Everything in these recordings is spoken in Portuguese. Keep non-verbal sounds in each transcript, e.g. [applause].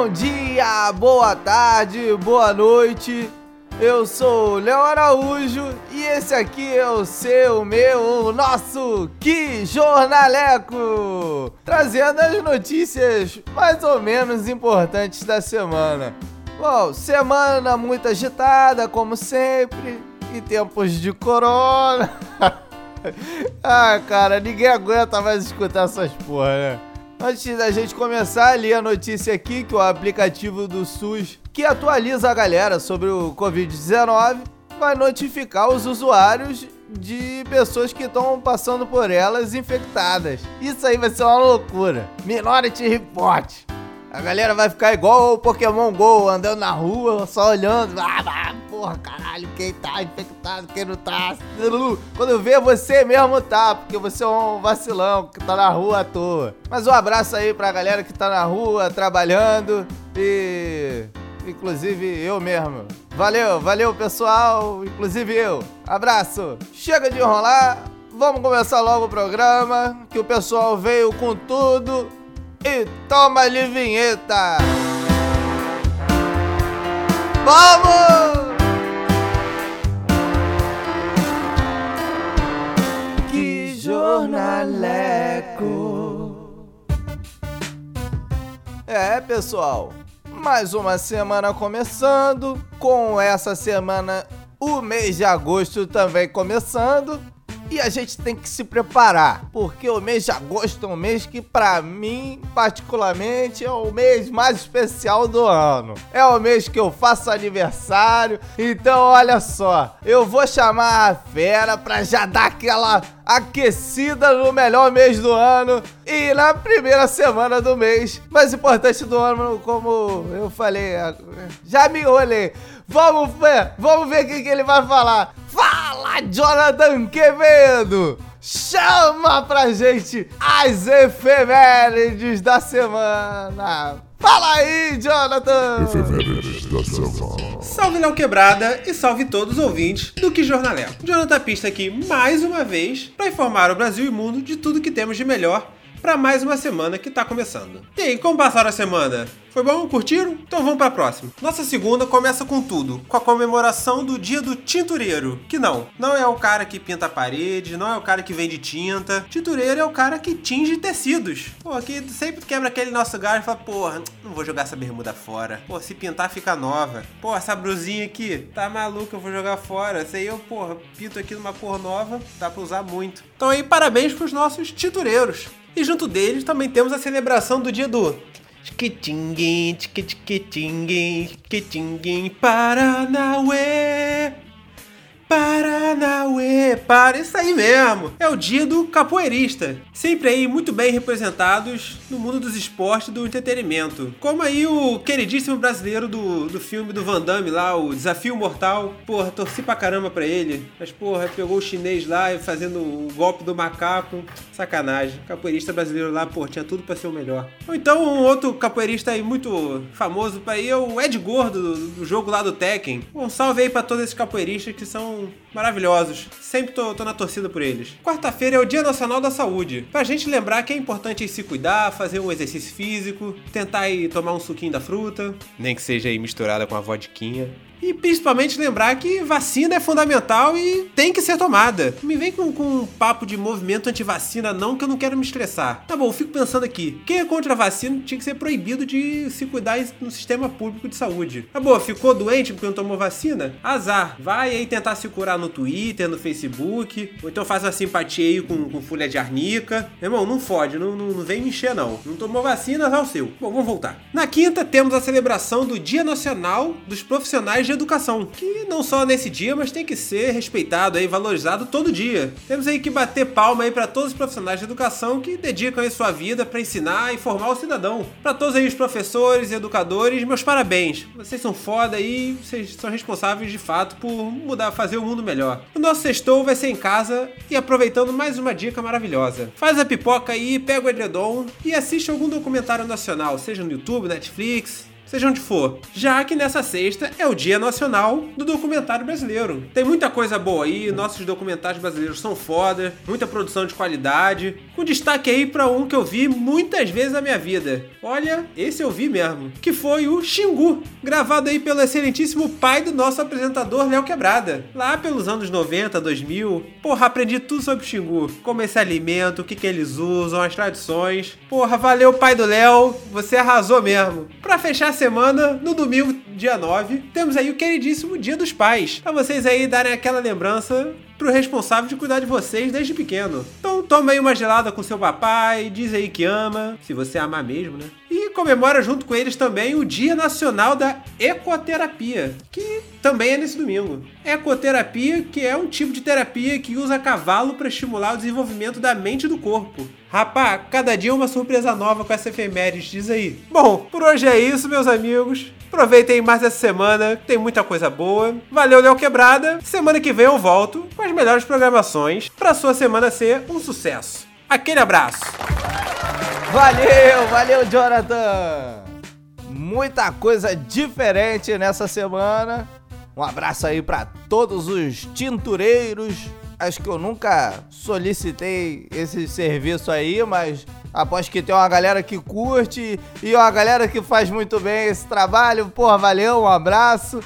Bom dia, boa tarde, boa noite. Eu sou o Léo Araújo e esse aqui é o seu, meu, o nosso Que Jornaleco! Trazendo as notícias mais ou menos importantes da semana. Bom, semana muito agitada, como sempre, e tempos de corona. [laughs] ah, cara, ninguém aguenta mais escutar essas porra, né? Antes da gente começar, ali a notícia aqui que o aplicativo do SUS, que atualiza a galera sobre o Covid-19, vai notificar os usuários de pessoas que estão passando por elas infectadas. Isso aí vai ser uma loucura. Minority Report. A galera vai ficar igual o Pokémon GO, andando na rua, só olhando. Ah, ah, porra, caralho, quem tá infectado, quem não tá. Quando vê, você mesmo tá, porque você é um vacilão que tá na rua à toa. Mas um abraço aí pra galera que tá na rua, trabalhando e. Inclusive eu mesmo. Valeu, valeu pessoal, inclusive eu. Abraço. Chega de enrolar, vamos começar logo o programa, que o pessoal veio com tudo e toma-lhe vinheta! Vamos! Que jornaleco! É, pessoal, mais uma semana começando, com essa semana o mês de agosto também começando. E a gente tem que se preparar, porque o mês de agosto é um mês que, para mim, particularmente, é o mês mais especial do ano. É o mês que eu faço aniversário. Então, olha só, eu vou chamar a fera pra já dar aquela aquecida no melhor mês do ano e na primeira semana do mês mais importante do ano, como eu falei, já me enrolei. Vamos ver, vamos ver o que, que ele vai falar. Fala, Jonathan Quevedo! Chama pra gente as efemérides da semana! Fala aí, Jonathan! Efemérides da semana. Salve Léo Quebrada e salve todos os ouvintes do Que Jornalé. Jonathan Pista aqui mais uma vez para informar o Brasil e o mundo de tudo que temos de melhor para mais uma semana que tá começando. E aí, como passaram a semana? Foi bom? Curtiram? Então vamos para a próxima. Nossa segunda começa com tudo, com a comemoração do Dia do Tintureiro. Que não, não é o cara que pinta a parede, não é o cara que vende tinta. Tintureiro é o cara que tinge tecidos. Pô, aqui sempre quebra aquele nosso galho e fala, porra, não vou jogar essa bermuda fora. Pô, se pintar fica nova. Pô, essa brusinha aqui, tá maluca, eu vou jogar fora. Aí eu, porra, pinto aqui numa cor nova, dá pra usar muito. Então aí, parabéns pros nossos tintureiros. E junto deles também temos a celebração do dia do Tchiquitinguim, tchiquitinguim, tchiquitinguim, Paranauê. Paranauê, para isso aí mesmo. É o dia do capoeirista. Sempre aí muito bem representados no mundo dos esportes e do entretenimento. Como aí o queridíssimo brasileiro do, do filme do Van Damme lá, o Desafio Mortal. Porra, torci pra caramba pra ele. Mas porra, pegou o chinês lá fazendo o golpe do macaco. Sacanagem. Capoeirista brasileiro lá, pô, tinha tudo pra ser o melhor. Ou então um outro capoeirista aí muito famoso pra aí é o Ed Gordo do, do jogo lá do Tekken. Um salve aí pra todos esses capoeiristas que são maravilhosos. Sempre tô, tô na torcida por eles. Quarta-feira é o Dia Nacional da Saúde. Pra gente lembrar que é importante se cuidar, fazer um exercício físico, tentar ir tomar um suquinho da fruta, nem que seja aí misturada com a vodquinha. E principalmente lembrar que vacina é fundamental e tem que ser tomada. Me vem com, com um papo de movimento anti-vacina, não, que eu não quero me estressar. Tá bom, fico pensando aqui. Quem é contra a vacina tinha que ser proibido de se cuidar no sistema público de saúde. Tá bom, ficou doente porque não tomou vacina? Azar. Vai aí tentar se curar no Twitter, no Facebook. Ou então faz uma simpatia aí com, com folha de arnica. Irmão, não fode, não, não, não vem me encher, não. Não tomou vacina, vai o seu. Bom, vamos voltar. Na quinta, temos a celebração do Dia Nacional dos Profissionais de educação, que não só nesse dia, mas tem que ser respeitado e valorizado todo dia. Temos aí que bater palma aí para todos os profissionais de educação que dedicam aí sua vida para ensinar e formar o cidadão. Para todos aí os professores e educadores, meus parabéns. Vocês são foda aí, vocês são responsáveis de fato por mudar, fazer o mundo melhor. O nosso sextou vai ser em casa e aproveitando mais uma dica maravilhosa. Faz a pipoca aí, pega o edredom e assiste algum documentário nacional, seja no YouTube, Netflix, seja onde for, já que nessa sexta é o Dia Nacional do Documentário Brasileiro. Tem muita coisa boa aí, nossos documentários brasileiros são foda, muita produção de qualidade, com destaque aí para um que eu vi muitas vezes na minha vida. Olha, esse eu vi mesmo, que foi o Xingu, gravado aí pelo excelentíssimo pai do nosso apresentador Léo Quebrada, lá pelos anos 90, 2000. Porra, aprendi tudo sobre o Xingu, como esse alimento, o que, que eles usam, as tradições. Porra, valeu pai do Léo, você arrasou mesmo. Pra fechar semana, no domingo, dia 9, temos aí o queridíssimo Dia dos Pais, pra vocês aí darem aquela lembrança pro responsável de cuidar de vocês desde pequeno. Então toma aí uma gelada com seu papai, diz aí que ama, se você amar mesmo, né? E comemora junto com eles também o Dia Nacional da Ecoterapia, que também é nesse domingo. Ecoterapia, que é um tipo de terapia que usa cavalo para estimular o desenvolvimento da mente e do corpo. Rapá, cada dia uma surpresa nova com essa efeméride, diz aí. Bom, por hoje é isso, meus amigos. Aproveitem mais essa semana, tem muita coisa boa. Valeu, Léo Quebrada. Semana que vem eu volto com as melhores programações para sua semana ser um sucesso. Aquele abraço. Valeu, valeu, Jonathan. Muita coisa diferente nessa semana. Um abraço aí para todos os tintureiros. Acho que eu nunca solicitei esse serviço aí, mas aposto que tem uma galera que curte e uma galera que faz muito bem esse trabalho. Porra, valeu, um abraço.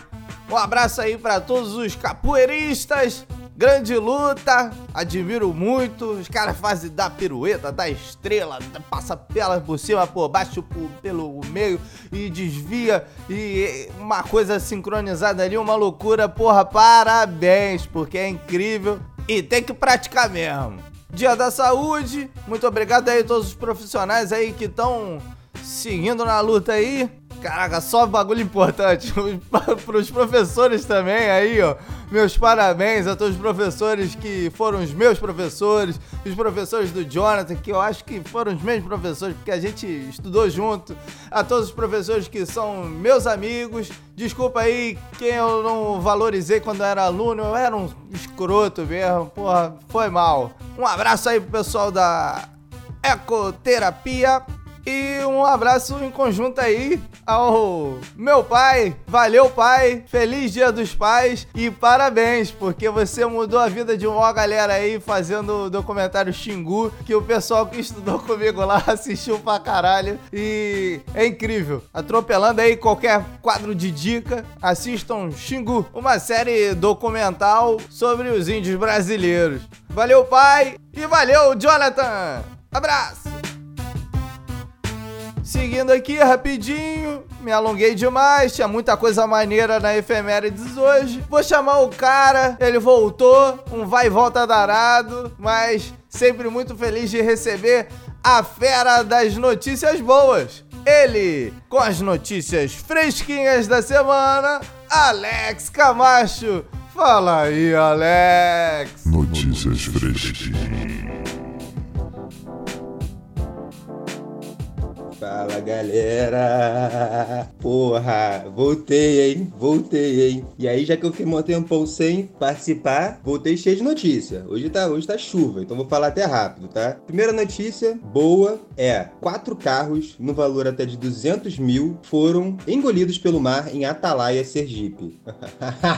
Um abraço aí para todos os capoeiristas. Grande luta, admiro muito. Os caras fazem da pirueta, da estrela, passa pelas por cima, por baixo, por, pelo meio e desvia. E uma coisa sincronizada ali, uma loucura. Porra, parabéns, porque é incrível e tem que praticar mesmo. Dia da Saúde, muito obrigado aí a todos os profissionais aí que estão seguindo na luta aí. Caraca, só bagulho importante. [laughs] Para os professores também aí, ó. Meus parabéns a todos os professores que foram os meus professores, os professores do Jonathan, que eu acho que foram os mesmos professores, porque a gente estudou junto. A todos os professores que são meus amigos. Desculpa aí quem eu não valorizei quando eu era aluno, eu era um escroto mesmo. Porra, foi mal. Um abraço aí pro pessoal da Ecoterapia. E um abraço em conjunto aí ao meu pai. Valeu, pai. Feliz Dia dos Pais e parabéns, porque você mudou a vida de uma galera aí fazendo o documentário Xingu, que o pessoal que estudou [laughs] comigo lá assistiu pra caralho. E é incrível. Atropelando aí qualquer quadro de dica, assistam Xingu, uma série documental sobre os índios brasileiros. Valeu, pai. E valeu, Jonathan. Abraço. Seguindo aqui rapidinho, me alonguei demais, tinha muita coisa maneira na efemérides hoje. Vou chamar o cara, ele voltou, um vai e volta darado, mas sempre muito feliz de receber a fera das notícias boas. Ele, com as notícias fresquinhas da semana, Alex Camacho. Fala aí, Alex. Notícias fresquinhas. Fala galera! Porra, voltei, hein? Voltei, hein? E aí, já que eu fiquei um tempão sem participar, voltei cheio de notícia. Hoje tá, hoje tá chuva, então vou falar até rápido, tá? Primeira notícia boa é: quatro carros, no valor até de 200 mil, foram engolidos pelo mar em Atalaia, Sergipe.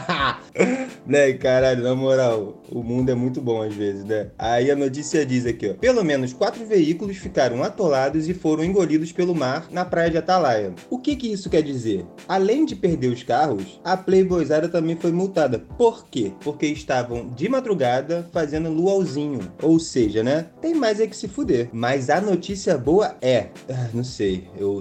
[laughs] né, caralho, na moral, o mundo é muito bom às vezes, né? Aí a notícia diz aqui, ó: pelo menos quatro veículos ficaram atolados e foram engolidos pelo mar na praia de Atalaia. O que que isso quer dizer? Além de perder os carros, a Playboyzada também foi multada. Por quê? Porque estavam de madrugada fazendo luauzinho. Ou seja, né? Tem mais é que se fuder. Mas a notícia boa é... Ah, não sei, eu...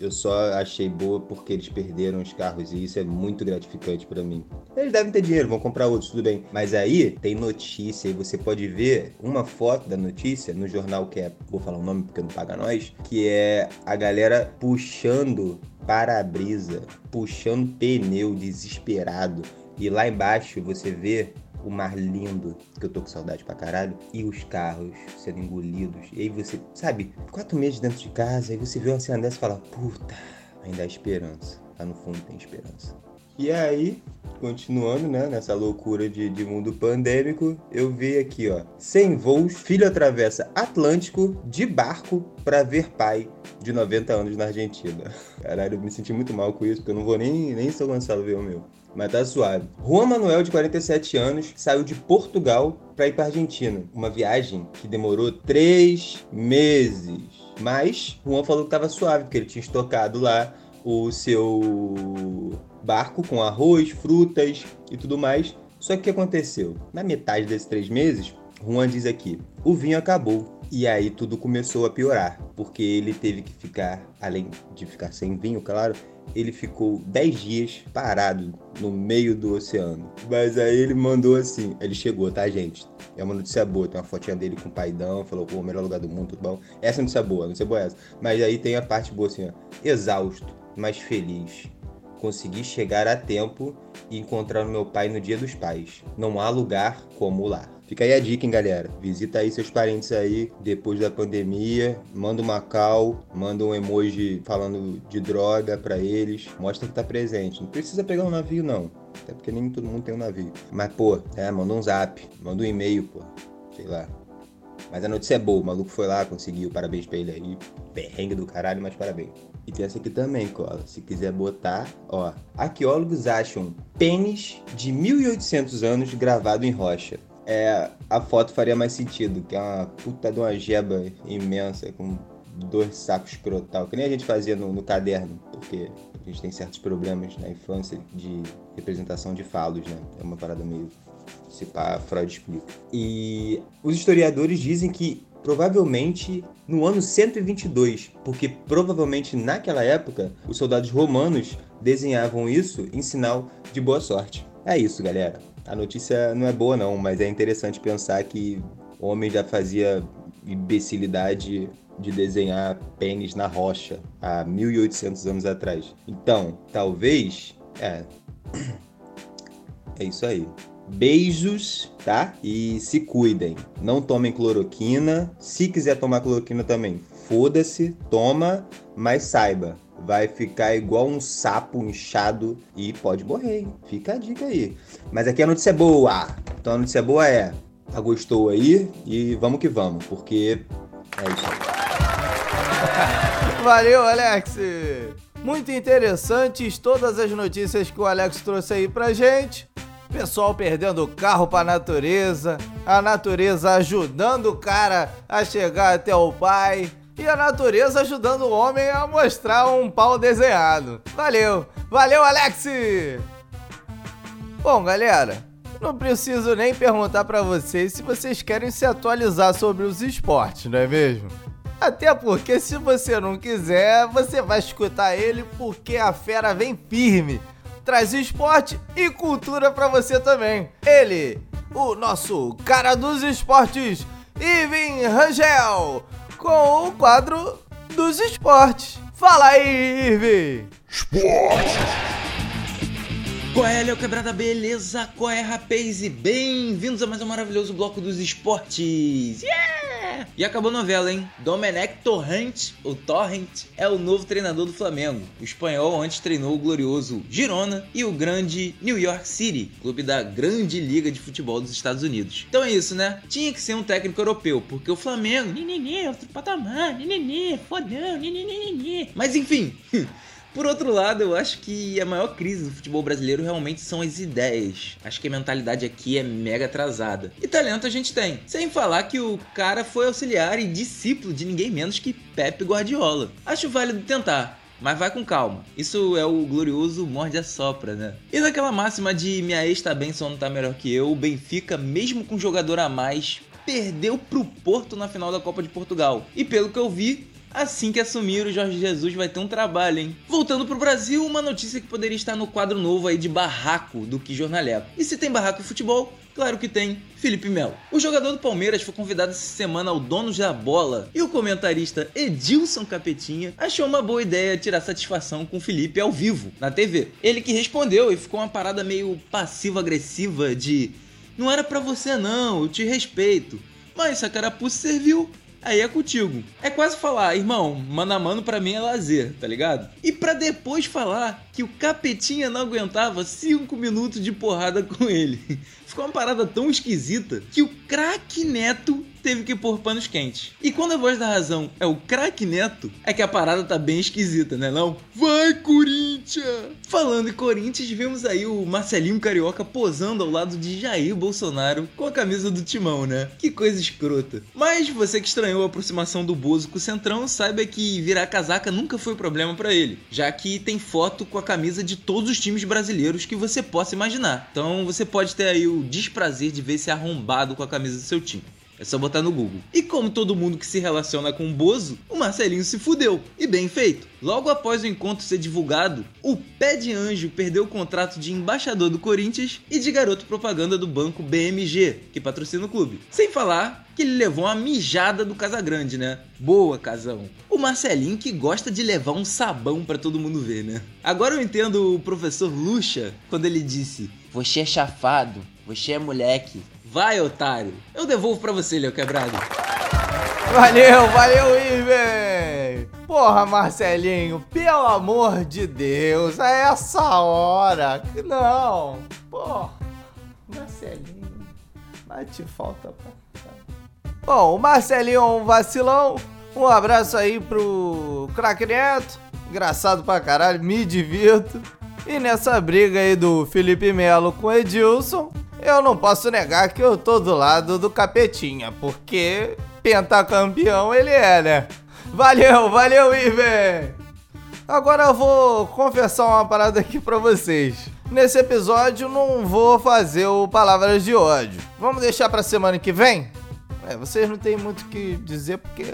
Eu só achei boa porque eles perderam os carros e isso é muito gratificante para mim. Eles devem ter dinheiro, vão comprar outros, tudo bem. Mas aí tem notícia e você pode ver uma foto da notícia no jornal que é, vou falar o nome porque não paga nós, que é a galera puxando para-brisa, puxando pneu desesperado. E lá embaixo você vê o mar lindo, que eu tô com saudade pra caralho, e os carros sendo engolidos. E aí você, sabe, quatro meses dentro de casa, aí você vê uma cena dessa e fala, puta, ainda há esperança. Lá no fundo tem esperança. E aí, continuando, né, nessa loucura de, de mundo pandêmico, eu vi aqui, ó. Sem voos, filho atravessa Atlântico de barco para ver pai de 90 anos na Argentina. Caralho, eu me senti muito mal com isso, porque eu não vou nem, nem São Gonçalo ver o meu. Mas tá suave. Juan Manuel, de 47 anos, saiu de Portugal para ir para Argentina. Uma viagem que demorou três meses. Mas Juan falou que tava suave, porque ele tinha estocado lá o seu barco com arroz, frutas e tudo mais. Só que o que aconteceu? Na metade desses três meses, Juan diz aqui: o vinho acabou. E aí tudo começou a piorar, porque ele teve que ficar, além de ficar sem vinho, claro, ele ficou 10 dias parado no meio do oceano. Mas aí ele mandou assim, ele chegou, tá, gente? É uma notícia boa, tem uma fotinha dele com o paidão, falou, pô, o melhor lugar do mundo, tudo bom. Essa é notícia boa, notícia boa é essa. Mas aí tem a parte boa assim, ó, exausto, mas feliz. Consegui chegar a tempo e encontrar meu pai no dia dos pais. Não há lugar como lá. Fica aí a dica, hein, galera. Visita aí seus parentes aí depois da pandemia. Manda uma cal, manda um emoji falando de droga para eles. Mostra que tá presente. Não precisa pegar um navio, não. Até porque nem todo mundo tem um navio. Mas, pô, é, manda um zap, manda um e-mail, pô. Sei lá. Mas a notícia é boa, o maluco foi lá, conseguiu, parabéns pra ele aí. Perrengue do caralho, mas parabéns. E tem essa aqui também, cola. Se quiser botar, ó. Arqueólogos acham pênis de 1800 anos gravado em rocha é, a foto faria mais sentido, que é uma puta de uma jeba imensa, com dois sacos escrotal, que nem a gente fazia no, no, caderno, porque a gente tem certos problemas na infância de representação de falos, né? É uma parada meio. Se pá, Freud explica. E os historiadores dizem que provavelmente no ano 122, porque provavelmente naquela época os soldados romanos desenhavam isso em sinal de boa sorte. É isso, galera. A notícia não é boa, não, mas é interessante pensar que homem já fazia imbecilidade de desenhar pênis na rocha há 1800 anos atrás. Então, talvez. É. [clears throat] É isso aí. Beijos, tá? E se cuidem. Não tomem cloroquina. Se quiser tomar cloroquina também, foda-se, toma, mas saiba, vai ficar igual um sapo inchado e pode morrer, hein? Fica a dica aí. Mas aqui a notícia é boa. Então a notícia boa é: gostou aí e vamos que vamos, porque é isso. Valeu, Alex! Muito interessantes todas as notícias que o Alex trouxe aí pra gente. Pessoal perdendo o carro pra natureza, a natureza ajudando o cara a chegar até o pai e a natureza ajudando o homem a mostrar um pau desenhado. Valeu! Valeu, Alex! Bom, galera, não preciso nem perguntar para vocês se vocês querem se atualizar sobre os esportes, não é mesmo? Até porque se você não quiser, você vai escutar ele porque a fera vem firme. Traz esporte e cultura para você também. Ele, o nosso cara dos esportes, Ivan Rangel com o quadro dos esportes. Fala aí, Irving! Esporte! Qual é, Léo Quebrada? Beleza? Qual é, rapaz? E bem-vindos a mais um maravilhoso bloco dos esportes! Yeah! E acabou a novela, hein? Domenech Torrent, o Torrent, é o novo treinador do Flamengo. O espanhol antes treinou o glorioso Girona e o grande New York City, clube da grande liga de futebol dos Estados Unidos. Então é isso, né? Tinha que ser um técnico europeu, porque o Flamengo, ninini, outro patamar, ninini, fodão, ninini. Mas enfim... [laughs] Por outro lado, eu acho que a maior crise do futebol brasileiro realmente são as ideias. Acho que a mentalidade aqui é mega atrasada. E talento a gente tem. Sem falar que o cara foi auxiliar e discípulo de ninguém menos que Pepe Guardiola. Acho válido tentar. Mas vai com calma. Isso é o glorioso morde a sopra, né? E naquela máxima de minha ex tá bem, só não tá melhor que eu, o Benfica, mesmo com um jogador a mais, perdeu pro Porto na final da Copa de Portugal. E pelo que eu vi, Assim que assumir, o Jorge Jesus vai ter um trabalho, hein? Voltando pro Brasil, uma notícia que poderia estar no quadro novo aí de barraco do que jornaleco. E se tem barraco futebol, Claro que tem, Felipe Melo. O jogador do Palmeiras foi convidado essa semana ao dono da bola e o comentarista Edilson Capetinha achou uma boa ideia tirar satisfação com Felipe ao vivo, na TV. Ele que respondeu e ficou uma parada meio passivo-agressiva de não era para você não, eu te respeito. Mas se a carapuça serviu, aí é contigo. É quase falar, irmão, mano a mano pra mim é lazer, tá ligado? E pra depois falar que o capetinha não aguentava 5 minutos de porrada com ele. Ficou uma parada tão esquisita que o craque Neto teve que pôr panos quentes. E quando a voz da razão é o craque Neto, é que a parada tá bem esquisita, né não? Vai, Corinthians! Falando em Corinthians, vemos aí o Marcelinho Carioca posando ao lado de Jair Bolsonaro com a camisa do Timão, né? Que coisa escrota. Mas você que estranhou a aproximação do Bozo com o Centrão, saiba que virar casaca nunca foi problema para ele, já que tem foto com a camisa de todos os times brasileiros que você possa imaginar. Então você pode ter aí o desprazer de ver esse arrombado com a camisa do seu time. É só botar no Google. E como todo mundo que se relaciona com o Bozo, o Marcelinho se fudeu. E bem feito. Logo após o encontro ser divulgado, o Pé de Anjo perdeu o contrato de embaixador do Corinthians e de garoto propaganda do banco BMG, que patrocina o clube. Sem falar que ele levou uma mijada do Casagrande, né? Boa, Casão. O Marcelinho que gosta de levar um sabão para todo mundo ver, né? Agora eu entendo o professor Lucha quando ele disse: Você é chafado, você é moleque, Vai, otário. Eu devolvo pra você, Leo Quebrado. Valeu, valeu, Iven! Porra, Marcelinho, pelo amor de Deus, é essa hora. Não, porra, Marcelinho, te falta pra... Bom, o Marcelinho é um vacilão. Um abraço aí pro Crack Neto. Engraçado pra caralho, me divirto. E nessa briga aí do Felipe Melo com Edilson, eu não posso negar que eu tô do lado do capetinha, porque pentacampeão ele é, né? Valeu, valeu, Iven! Agora eu vou confessar uma parada aqui pra vocês. Nesse episódio não vou fazer o Palavras de Ódio. Vamos deixar pra semana que vem? É, vocês não tem muito o que dizer porque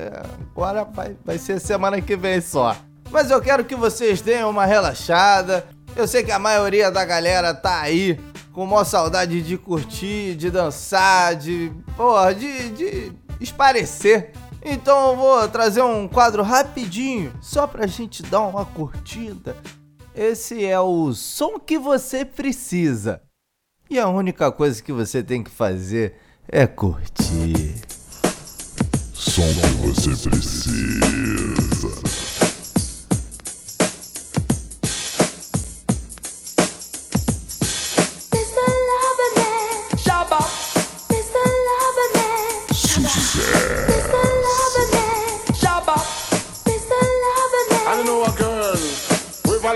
agora vai, vai ser semana que vem só. Mas eu quero que vocês deem uma relaxada. Eu sei que a maioria da galera tá aí com maior saudade de curtir, de dançar, de. Porra, de, de esparecer. Então eu vou trazer um quadro rapidinho, só pra gente dar uma curtida. Esse é o som que você precisa. E a única coisa que você tem que fazer é curtir. Som que você precisa.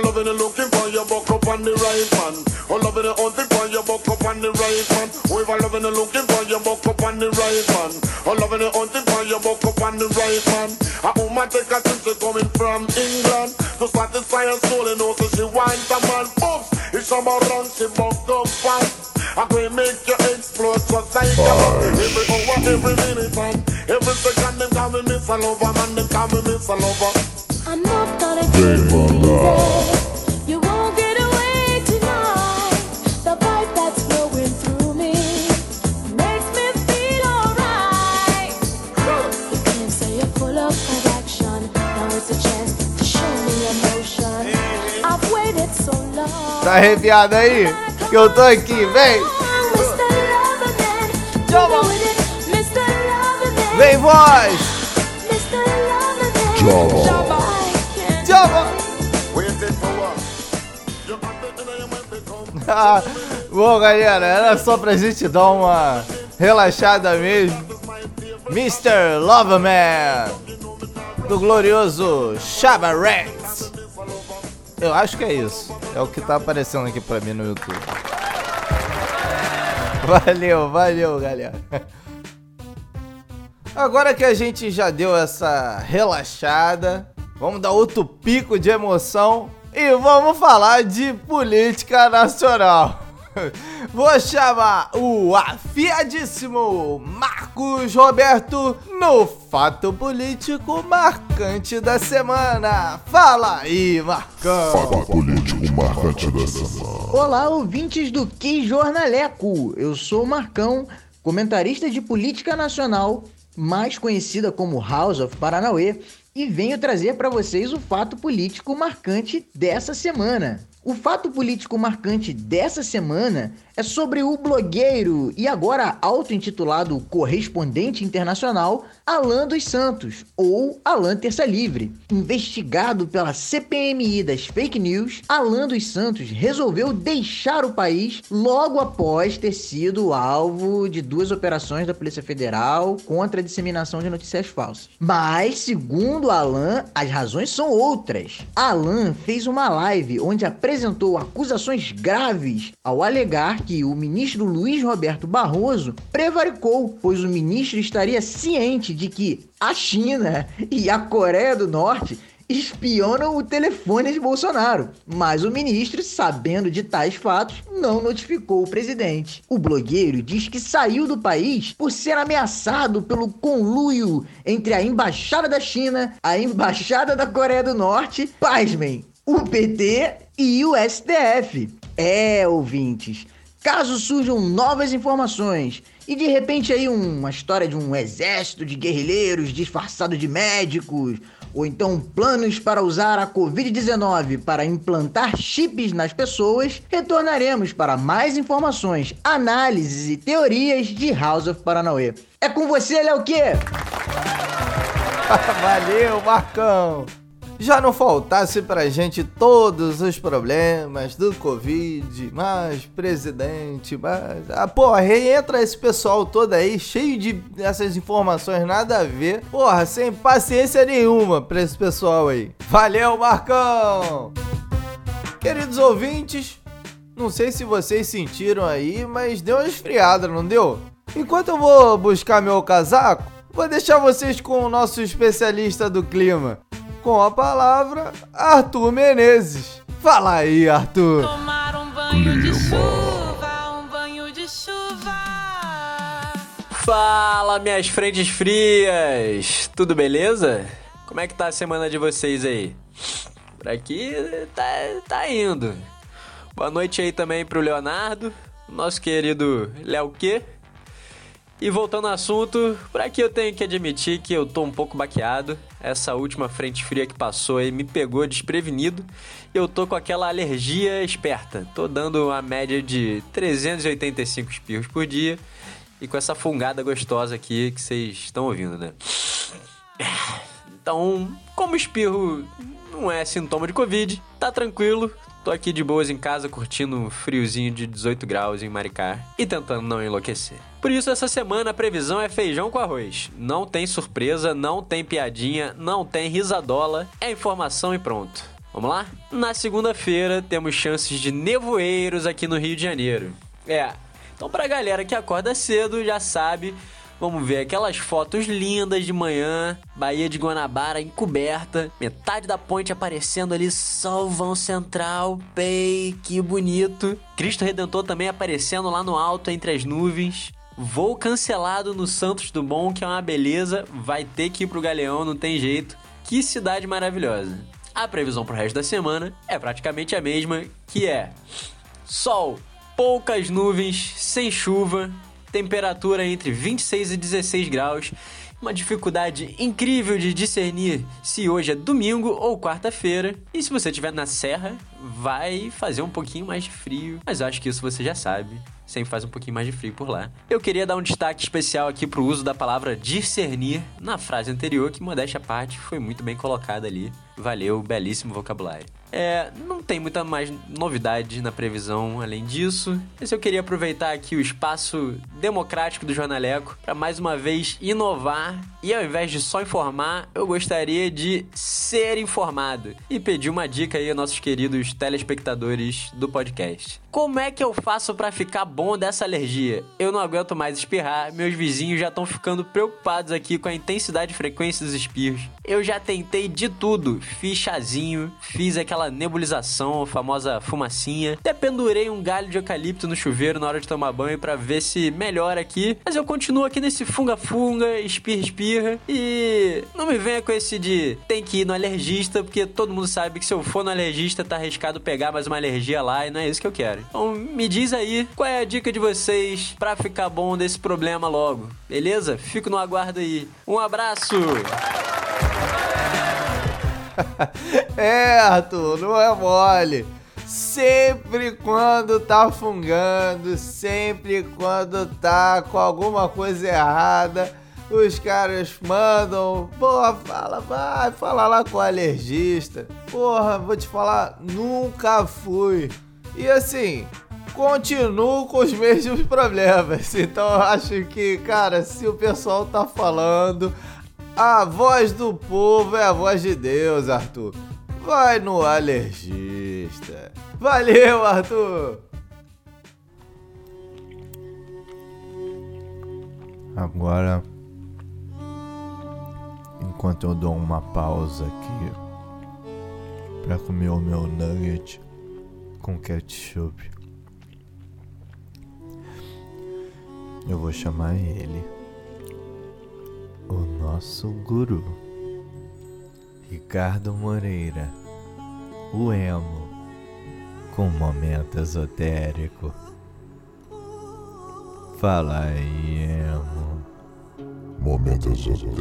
Loving and looking for your buck up on the right man. Oh, loving and hunting for your buck up on the right man. Oh, if I loving and looking for your buck up on the right man. Oh, loving and hunting for your buck up on the right man. A woman take a trip coming from England to satisfy her soul and also she wants a man. Oops, if someone runs, she buck up fast. I'm gonna make you explode just like a Every hour, every minute, man. Every second, them call me Miss Lover, man. Them call me Miss Lover. I'm not gonna give you. You won't get away tonight. The vibe that's flowing through me makes me feel alright. You claim say you're full of action. Now it's a chance to show me emotion. I've waited so long. Tá arrepiado aí? Que eu tô aqui, vem! Vem voz! Java. Java! [laughs] Bom, galera, era só pra gente dar uma relaxada mesmo. Mr. Loverman do glorioso Shabba Rex. Eu acho que é isso. É o que tá aparecendo aqui pra mim no YouTube. Valeu, valeu, galera. Agora que a gente já deu essa relaxada, vamos dar outro pico de emoção e vamos falar de política nacional. [laughs] Vou chamar o afiadíssimo Marcos Roberto no fato político marcante da semana. Fala aí, Marcão. Fato político marcante da semana. Olá, ouvintes do Que Jornaleco. Eu sou o Marcão, comentarista de política nacional, mais conhecida como House of Paranauê, e venho trazer para vocês o fato político marcante dessa semana. O fato político marcante dessa semana é sobre o blogueiro e agora auto-intitulado correspondente internacional Alan dos Santos, ou Alan Terça Livre. Investigado pela CPMI das fake news, Alan dos Santos resolveu deixar o país logo após ter sido alvo de duas operações da Polícia Federal contra a disseminação de notícias falsas. Mas, segundo Alan, as razões são outras. Alan fez uma live onde apresentou acusações graves ao alegar que o ministro Luiz Roberto Barroso prevaricou, pois o ministro estaria ciente de que a China e a Coreia do Norte espionam o telefone de Bolsonaro, mas o ministro, sabendo de tais fatos, não notificou o presidente. O blogueiro diz que saiu do país por ser ameaçado pelo conluio entre a embaixada da China, a embaixada da Coreia do Norte, pasmem, o PT e o STF. É, ouvintes, Caso surjam novas informações e de repente aí uma história de um exército de guerrilheiros disfarçado de médicos, ou então planos para usar a Covid-19 para implantar chips nas pessoas, retornaremos para mais informações, análises e teorias de House of Paranauê. É com você, Léo Quê? [laughs] Valeu, Marcão! Já não faltasse pra gente todos os problemas do Covid, mais presidente, mais. Ah, porra, reentra esse pessoal todo aí, cheio de essas informações nada a ver. Porra, sem paciência nenhuma pra esse pessoal aí. Valeu, Marcão! Queridos ouvintes, não sei se vocês sentiram aí, mas deu uma esfriada, não deu? Enquanto eu vou buscar meu casaco, vou deixar vocês com o nosso especialista do clima com a palavra Arthur Menezes. Fala aí, Arthur. Tomar um banho de chuva, um banho de chuva. Fala, minhas frentes frias. Tudo beleza? Como é que tá a semana de vocês aí? Por aqui tá, tá indo. Boa noite aí também pro Leonardo, nosso querido Léo Quê. E voltando ao assunto, por aqui eu tenho que admitir que eu tô um pouco baqueado. Essa última frente fria que passou aí me pegou desprevenido. Eu tô com aquela alergia esperta. Tô dando uma média de 385 espirros por dia. E com essa fungada gostosa aqui que vocês estão ouvindo, né? Então, como espirro não é sintoma de Covid, tá tranquilo, Tô aqui de boas em casa curtindo um friozinho de 18 graus em Maricá e tentando não enlouquecer. Por isso, essa semana a previsão é feijão com arroz. Não tem surpresa, não tem piadinha, não tem risadola, é informação e pronto. Vamos lá? Na segunda-feira temos chances de nevoeiros aqui no Rio de Janeiro. É, então pra galera que acorda cedo já sabe, Vamos ver aquelas fotos lindas de manhã, Baía de Guanabara encoberta, metade da ponte aparecendo ali, Salvão Central, pei, que bonito. Cristo Redentor também aparecendo lá no alto entre as nuvens. Voo cancelado no Santos Dumont, que é uma beleza, vai ter que ir pro Galeão, não tem jeito. Que cidade maravilhosa. A previsão pro resto da semana é praticamente a mesma, que é sol, poucas nuvens, sem chuva, temperatura entre 26 e 16 graus, uma dificuldade incrível de discernir se hoje é domingo ou quarta-feira. E se você estiver na serra, vai fazer um pouquinho mais de frio, mas acho que isso você já sabe. Sempre faz um pouquinho mais de frio por lá. Eu queria dar um destaque especial aqui pro uso da palavra discernir na frase anterior, que modéstia à parte foi muito bem colocada ali. Valeu, belíssimo vocabulário. É, não tem muita mais novidade na previsão além disso. Mas eu queria aproveitar aqui o espaço democrático do Jornaleco para mais uma vez inovar e ao invés de só informar, eu gostaria de ser informado e pedir uma dica aí aos nossos queridos telespectadores do podcast. Como é que eu faço para ficar bom dessa alergia? Eu não aguento mais espirrar, meus vizinhos já estão ficando preocupados aqui com a intensidade e frequência dos espirros. Eu já tentei de tudo, fiz chazinho, fiz aquela nebulização, a famosa fumacinha, até pendurei um galho de eucalipto no chuveiro na hora de tomar banho para ver se melhora aqui, mas eu continuo aqui nesse funga-funga, espirra-espirra e não me venha com esse de tem que ir no alergista, porque todo mundo sabe que se eu for no alergista tá arriscado pegar mais uma alergia lá e não é isso que eu quero. Então me diz aí qual é a dica de vocês para ficar bom desse problema logo, beleza? Fico no aguardo aí. Um abraço! [laughs] é, Arthur, não é mole. sempre quando tá fungando, sempre quando tá com alguma coisa errada, os caras mandam, porra, fala, vai, fala lá com o alergista. Porra, vou te falar, nunca fui. E assim, continuo com os mesmos problemas. [laughs] Então acho que, cara, se o pessoal tá falando, a voz do povo é a voz de Deus, Arthur. Vai no alergista. Valeu, Arthur! Agora, enquanto eu dou uma pausa aqui para comer o meu nugget com ketchup, eu vou chamar ele, o nosso guru, Ricardo Moreira, o emo, com momento esotérico. Fala aí, emo. Momento esotérico.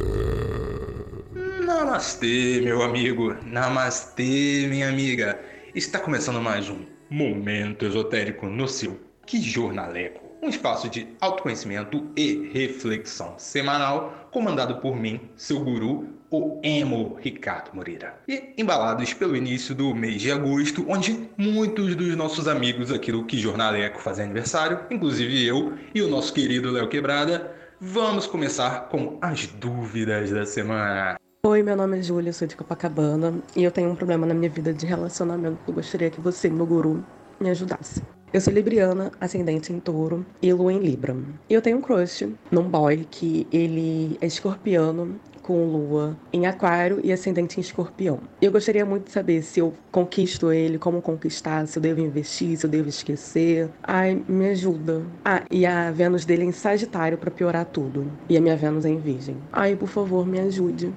Namastê, meu amigo. Namastê, minha amiga. Está começando mais um Momento Esotérico no seu Que Jornaleco. Um espaço de autoconhecimento e reflexão semanal, comandado por mim, seu guru, o emo Ricardo Moreira. E embalados pelo início do mês de agosto, onde muitos dos nossos amigos aqui do Que Jornaleco fazem aniversário, inclusive eu e o nosso querido Léo Quebrada, vamos começar com as dúvidas da semana. Oi, meu nome é Júlia, sou de Copacabana e eu tenho um problema na minha vida de relacionamento eu gostaria que você, meu guru, me ajudasse. Eu sou libriana, ascendente em touro e lua em libra. E eu tenho um crush num boy que ele é escorpiano com lua em aquário e ascendente em escorpião. Eu gostaria muito de saber se eu conquisto ele, como conquistar, se eu devo investir, se eu devo esquecer. Ai, me ajuda. Ah, e a Vênus dele é em Sagitário para piorar tudo. E a minha Vênus é em Virgem. Ai, por favor, me ajude.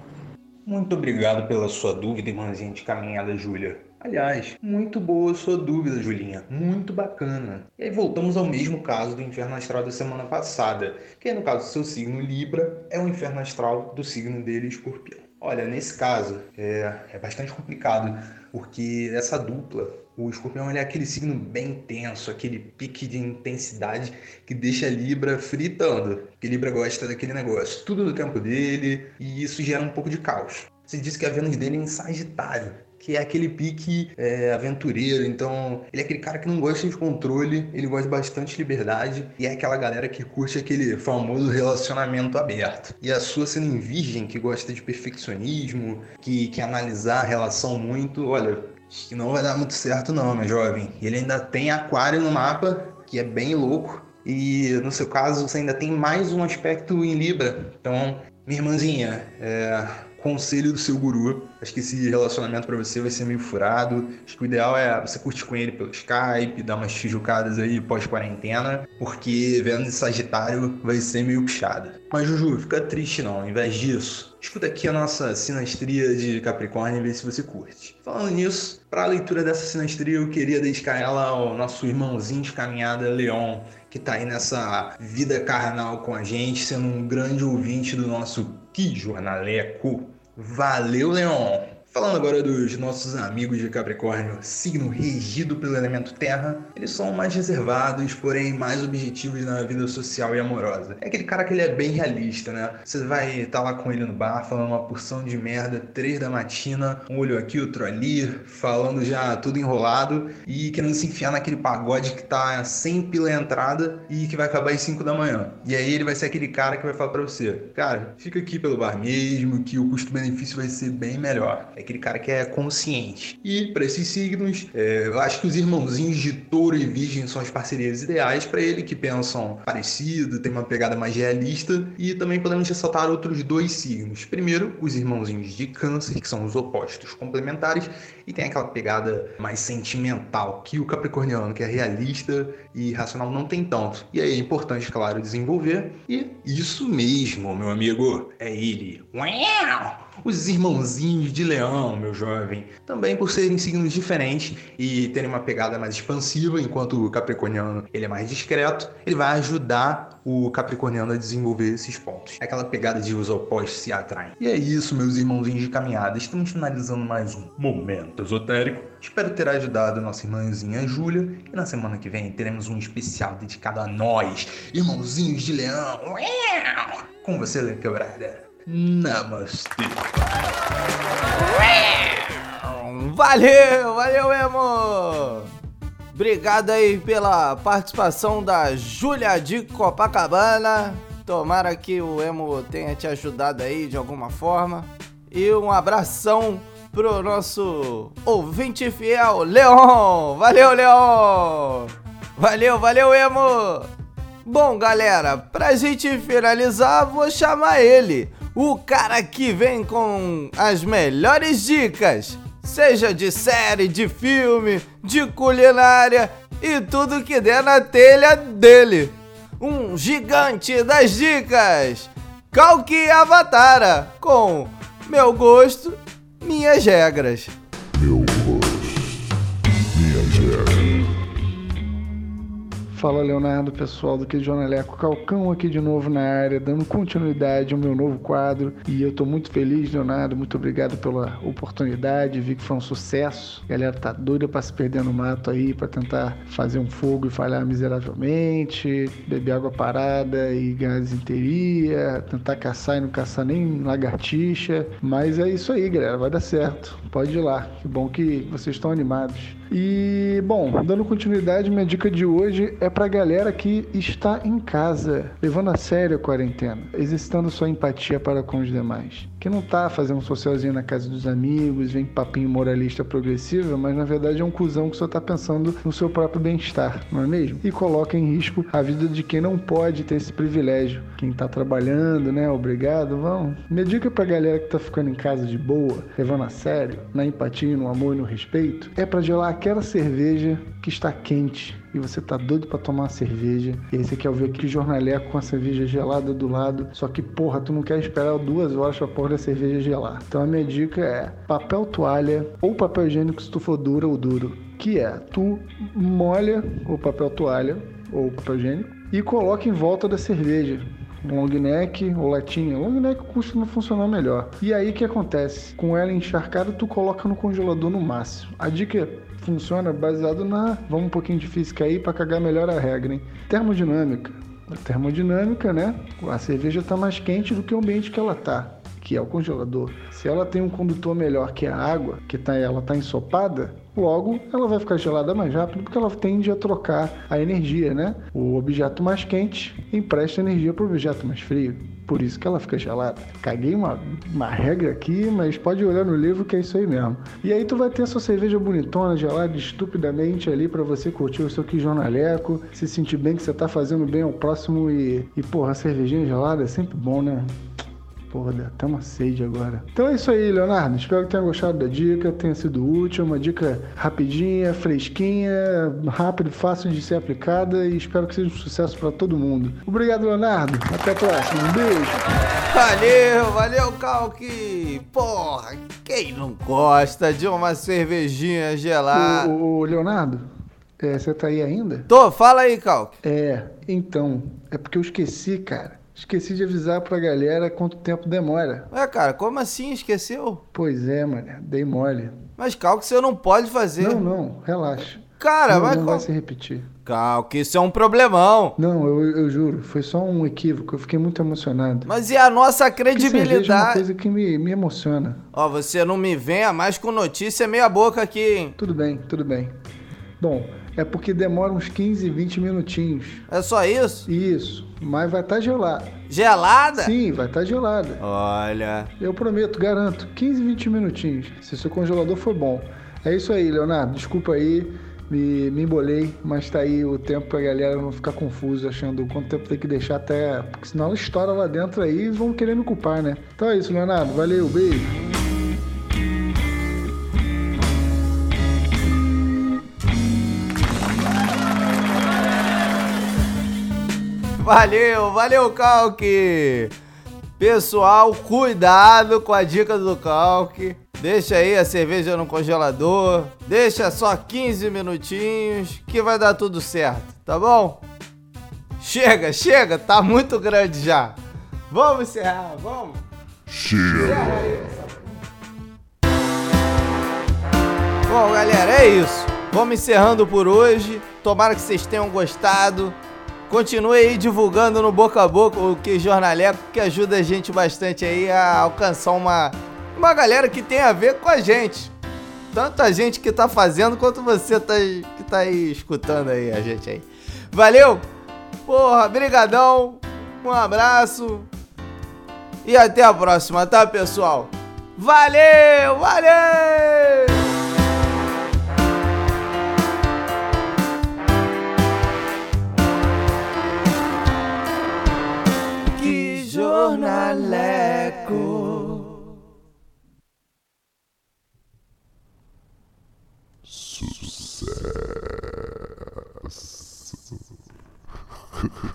Muito obrigado pela sua dúvida, irmãzinha de caminhada, Júlia. Aliás, muito boa sua dúvida, Julinha. Muito bacana. E aí voltamos ao mesmo caso do inferno astral da semana passada, que no caso do seu signo Libra, é o inferno astral do signo dele, Escorpião. Olha, nesse caso é, é bastante complicado, porque essa dupla, o escorpião é aquele signo bem tenso, aquele pique de intensidade que deixa Libra fritando. Porque Libra gosta daquele negócio, tudo do tempo dele, e isso gera um pouco de caos. Você disse que a Vênus dele é em Sagitário que é aquele pique é, aventureiro. Então, ele é aquele cara que não gosta de controle, ele gosta de bastante liberdade e é aquela galera que curte aquele famoso relacionamento aberto. E a sua sendo em virgem, que gosta de perfeccionismo, que quer analisar a relação muito, olha, que não vai dar muito certo não, meu jovem. Ele ainda tem aquário no mapa, que é bem louco. E no seu caso, você ainda tem mais um aspecto em Libra. Então, minha irmãzinha, é, conselho do seu guru. Acho que esse relacionamento para você vai ser meio furado. Acho que o ideal é você curtir com ele pelo Skype, dar umas tijucadas aí pós-quarentena, porque vendo em Sagitário vai ser meio puxada. Mas Juju, fica triste não, ao invés disso, escuta aqui a nossa sinastria de Capricórnio e vê se você curte. Falando nisso, para a leitura dessa sinastria eu queria dedicar ela ao nosso irmãozinho de caminhada Leon, que tá aí nessa vida carnal com a gente, sendo um grande ouvinte do nosso Que Jornaleco. Valeu, Leon! Falando agora dos nossos amigos de Capricórnio, signo regido pelo elemento terra, eles são mais reservados, porém mais objetivos na vida social e amorosa. É aquele cara que ele é bem realista, né? Você vai estar tá lá com ele no bar, falando uma porção de merda, três da matina, um olho aqui, outro ali, falando já tudo enrolado e querendo se enfiar naquele pagode que tá sem pila entrada e que vai acabar às 5 da manhã. E aí ele vai ser aquele cara que vai falar para você, cara, fica aqui pelo bar mesmo, que o custo-benefício vai ser bem melhor é aquele cara que é consciente. E para esses signos, é, eu acho que os irmãozinhos de touro e virgem são as parcerias ideais para ele, que pensam parecido, tem uma pegada mais realista. E também podemos ressaltar outros dois signos. Primeiro, os irmãozinhos de câncer, que são os opostos complementares, e tem aquela pegada mais sentimental, que o capricorniano, que é realista e racional, não tem tanto. E aí é importante, claro, desenvolver. E isso mesmo, meu amigo, é ele. Uau! Os irmãozinhos de leão, meu jovem, também por serem signos diferentes e terem uma pegada mais expansiva, enquanto o capricorniano ele é mais discreto, ele vai ajudar o capricorniano a desenvolver esses pontos. É aquela pegada de os opostos se atraem. E é isso, meus irmãozinhos de caminhada. Estamos finalizando mais um Momento Esotérico. Espero ter ajudado nossa irmãzinha Júlia. E na semana que vem teremos um especial dedicado a nós, irmãozinhos de leão. Com você, Lê Quebrada. Namastê. Valeu, valeu, Emo! Obrigado aí pela participação da Júlia de Copacabana. Tomara que o Emo tenha te ajudado aí de alguma forma. E um abração pro nosso ouvinte fiel, Leon! Valeu, Leon! Valeu, valeu, Emo! Bom, galera, pra gente finalizar, vou chamar ele, o cara que vem com as melhores dicas, seja de série, de filme, de culinária e tudo que der na telha dele. Um gigante das dicas, Kalki Avatara, com meu gosto, minhas regras. Fala Leonardo, pessoal do que Jornaleco Calcão aqui de novo na área, dando continuidade ao meu novo quadro. E eu tô muito feliz, Leonardo, muito obrigado pela oportunidade. Vi que foi um sucesso. A galera tá doida para se perder no mato aí, para tentar fazer um fogo e falhar miseravelmente, beber água parada e ganhar desinteria, tentar caçar e não caçar nem lagartixa. Mas é isso aí, galera, vai dar certo. Pode ir lá. Que bom que vocês estão animados. E, bom, dando continuidade, minha dica de hoje é pra galera que está em casa, levando a sério a quarentena, exercitando sua empatia para com os demais. Que não tá fazendo um socialzinho na casa dos amigos, vem papinho moralista progressivo, mas na verdade é um cuzão que só tá pensando no seu próprio bem-estar, não é mesmo? E coloca em risco a vida de quem não pode ter esse privilégio. Quem tá trabalhando, né? Obrigado, vão. Minha dica pra galera que tá ficando em casa de boa, levando a sério, na empatia, no amor e no respeito, é pra gelar aquela cerveja que está quente e você tá doido para tomar uma cerveja. E aí você quer ouvir aquele jornaleco com a cerveja gelada do lado. Só que, porra, tu não quer esperar duas horas pra porra da cerveja gelar. Então a minha dica é papel toalha ou papel higiênico se tu for duro ou duro. Que é, tu molha o papel toalha ou papel higiênico e coloca em volta da cerveja long neck ou latinha. Long neck costuma funcionar melhor. E aí o que acontece? Com ela encharcada, tu coloca no congelador no máximo. A dica funciona baseado na. Vamos um pouquinho de física aí para cagar melhor a regra, hein? Termodinâmica. A termodinâmica, né? A cerveja está mais quente do que o ambiente que ela tá, que é o congelador. Se ela tem um condutor melhor que a água, que tá, ela está ensopada, logo ela vai ficar gelada mais rápido porque ela tende a trocar a energia, né? O objeto mais quente empresta energia para o objeto mais frio. Por isso que ela fica gelada. Caguei uma, uma regra aqui, mas pode olhar no livro que é isso aí mesmo. E aí tu vai ter sua cerveja bonitona, gelada estupidamente ali para você curtir o seu quijornaleco, se sentir bem que você tá fazendo bem ao próximo e, e porra, a cervejinha gelada é sempre bom, né? Porra, deu até uma sede agora. Então é isso aí, Leonardo. Espero que tenha gostado da dica, tenha sido útil. Uma dica rapidinha, fresquinha, rápida, fácil de ser aplicada e espero que seja um sucesso para todo mundo. Obrigado, Leonardo. Até a próxima. Um beijo. Valeu, valeu, Calque! Porra, quem não gosta de uma cervejinha gelada? Ô, ô, Leonardo, é, você tá aí ainda? Tô, fala aí, Calque. É, então, é porque eu esqueci, cara. Esqueci de avisar pra galera quanto tempo demora. Ué, cara, como assim? Esqueceu? Pois é, mano, dei mole. Mas Calque, você não pode fazer. Não, não, relaxa. Cara, não, mas não vai se repetir. Calque, isso é um problemão. Não, eu, eu juro, foi só um equívoco. Eu fiquei muito emocionado. Mas e a nossa Porque cerveja é uma credibilidade? coisa que me, me emociona. Ó, você não me venha mais com notícia meia boca aqui, hein? Tudo bem, tudo bem. Bom, é porque demora uns 15, 20 minutinhos. É só isso? Isso, mas vai estar gelada. Gelada? Sim, vai estar gelada. Olha. Eu prometo, garanto, 15, 20 minutinhos, se seu congelador for bom. É isso aí, Leonardo. Desculpa aí, me, me embolei, mas tá aí o tempo pra galera não ficar confusa achando quanto tempo tem que deixar até. Porque senão ela estoura lá dentro aí e vão querer me culpar, né? Então é isso, Leonardo. Valeu, beijo. Valeu, valeu, Calque! Pessoal, cuidado com a dica do Calque. Deixa aí a cerveja no congelador. Deixa só 15 minutinhos que vai dar tudo certo, tá bom? Chega, chega, tá muito grande já. Vamos encerrar, vamos. Bom, galera, é isso. Vamos encerrando por hoje. Tomara que vocês tenham gostado. Continue aí divulgando no boca a boca o que jornaleco, que ajuda a gente bastante aí a alcançar uma, uma galera que tem a ver com a gente. Tanto a gente que tá fazendo quanto você tá, que tá aí escutando aí a gente aí. Valeu? Porra, brigadão. Um abraço. E até a próxima, tá, pessoal? Valeu, valeu! Que jornaleco. Sucesso. [laughs]